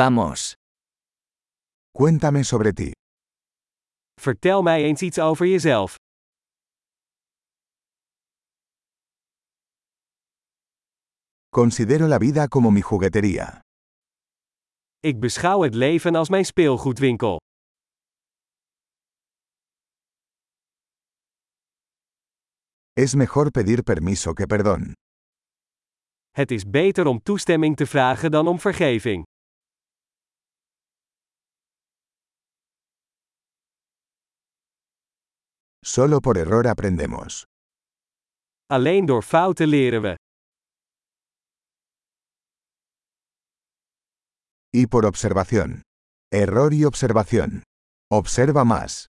Vamos. Cuéntame sobre ti. Vertel mij eens iets over jezelf. Considero la vida como mi juguetería. Ik beschouw het leven als mijn speelgoedwinkel. Es mejor pedir permiso que perdón. Het is beter om toestemming te vragen dan om vergeving. Solo por error aprendemos. Alleen door fouten leren we. Y por observación. Error y observación. Observa más.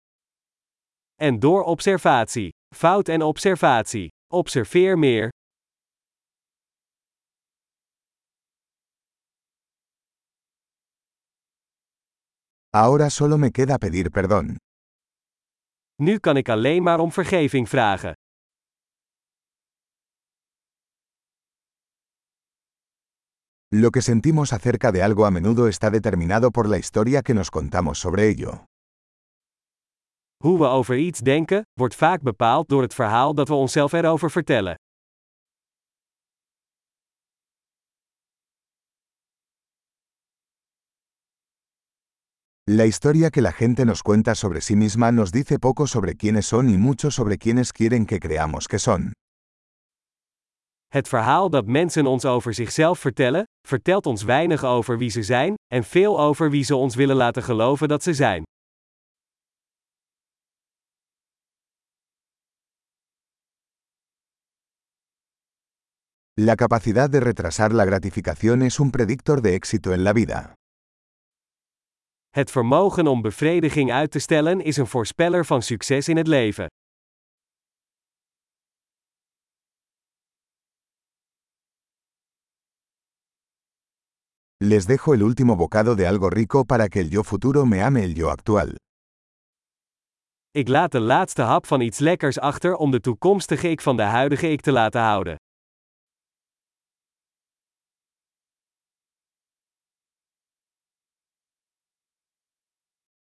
En door observatie. Fout en observatie. Observeer meer. Ahora solo me queda pedir perdón. Nu kan ik alleen maar om vergeving vragen. Lo que sentimos acerca de algo a menudo está determinado por la historia que nos contamos sobre ello. Hoe we over iets denken, wordt vaak bepaald door het verhaal dat we onszelf erover vertellen. La historia que la gente nos cuenta sobre sí misma nos dice poco sobre quiénes son y mucho sobre quiénes quieren que creamos que son. Het verhaal dat mensen ons over zichzelf vertellen, vertelt ons weinig over wie ze zijn, en veel over wie ze ons willen laten geloven dat ze zijn. La capacidad de retrasar la gratificación es un predictor de éxito en la vida. Het vermogen om bevrediging uit te stellen is een voorspeller van succes in het leven. Les dejo el último bocado de algo rico para que el yo futuro me ame el yo actual. Ik laat de laatste hap van iets lekkers achter om de toekomstige ik van de huidige ik te laten houden.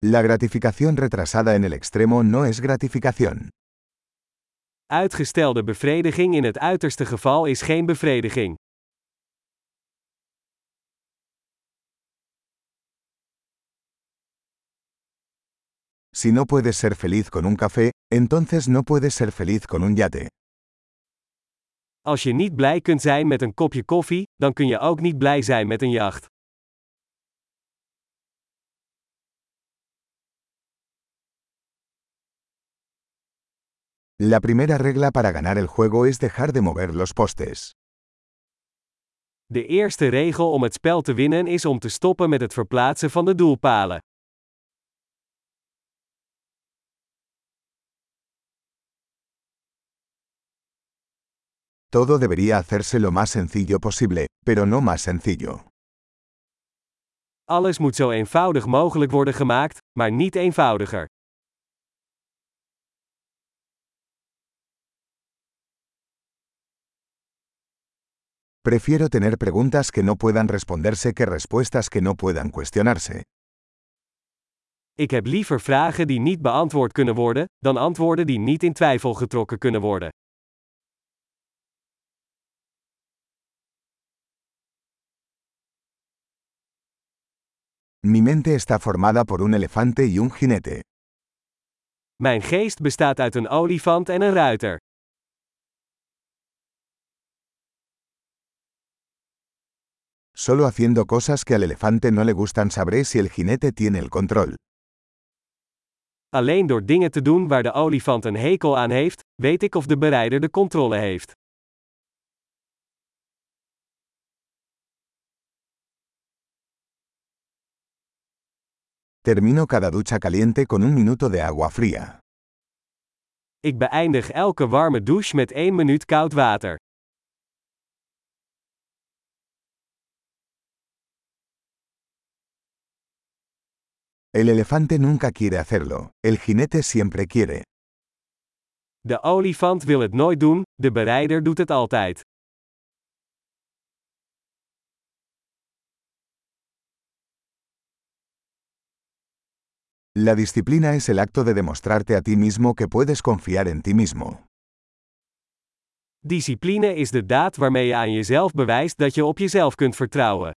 La gratificación retrasada en el extremo no es gratificación. Uitgestelde bevrediging in het uiterste geval is geen bevrediging. Si no puedes ser feliz con un café, entonces no puedes ser feliz con un yate. Als je niet blij kunt zijn met een kopje koffie, dan kun je ook niet blij zijn met een jacht. La primera regla para ganar el juego es dejar de mover los postes. De eerste regel om het spel te winnen is om te stoppen met het verplaatsen van de doelpalen. Todo debería hacerse lo más sencillo posible, pero no más sencillo. Alles moet zo eenvoudig mogelijk worden gemaakt, maar niet eenvoudiger. Prefiero tener preguntas que no puedan responderse que respuestas que no puedan cuestionarse. Ik heb liever vragen die niet beantwoord kunnen worden, dan antwoorden die niet in twijfel getrokken kunnen worden. Mi mente está formada por un elefante y un jinete. Mijn geest bestaat uit een olifant en een ruiter. Solo haciendo cosas que al elefante no le gustan sabré si el jinete tiene el control. Alleen door dingen te doen waar de olifant een hekel aan heeft, weet ik of de berijder de controle heeft. Termino cada ducha caliente con un minuto de agua fría. Ik beëindig elke warme douche met 1 minuut koud water. El elefante nunca quiere hacerlo, el jinete siempre quiere. De olifant wil het nooit doen, de berijder doet het altijd. La disciplina es el acto de demostrarte a ti mismo que puedes confiar en ti mismo. Discipline is de daad waarmee je aan jezelf bewijst dat je op jezelf kunt vertrouwen.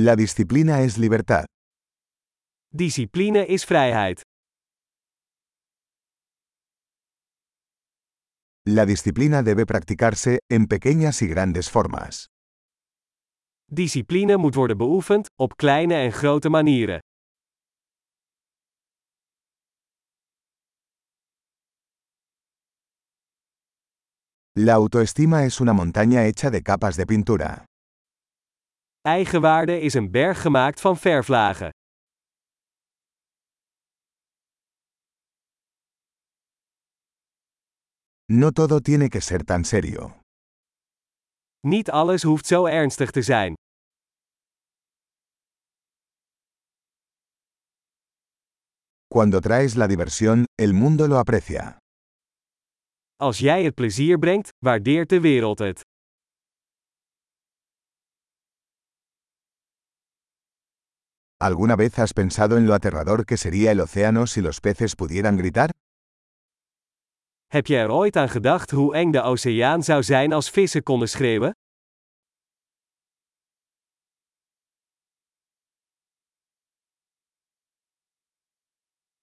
La disciplina es libertad. Discipline is vrijheid. La disciplina debe practicarse, en pequeñas y grandes formas. Discipline moet worden beoefend, op kleine en grote manieren. La autoestima es una montaña hecha de capas de pintura. Eigenwaarde is een berg gemaakt van verflagen. No todo tiene que ser tan serio. Niet alles hoeft zo ernstig te zijn. Cuando traes la diversión, el mundo lo aprecia. Als jij het plezier brengt, waardeert de wereld het. ¿Alguna vez has pensado en lo aterrador que sería el océano si los peces pudieran gritar? Heb je er ooit aan gedacht hoe eng de oceaan zou zijn als vissen konden schreeuwen?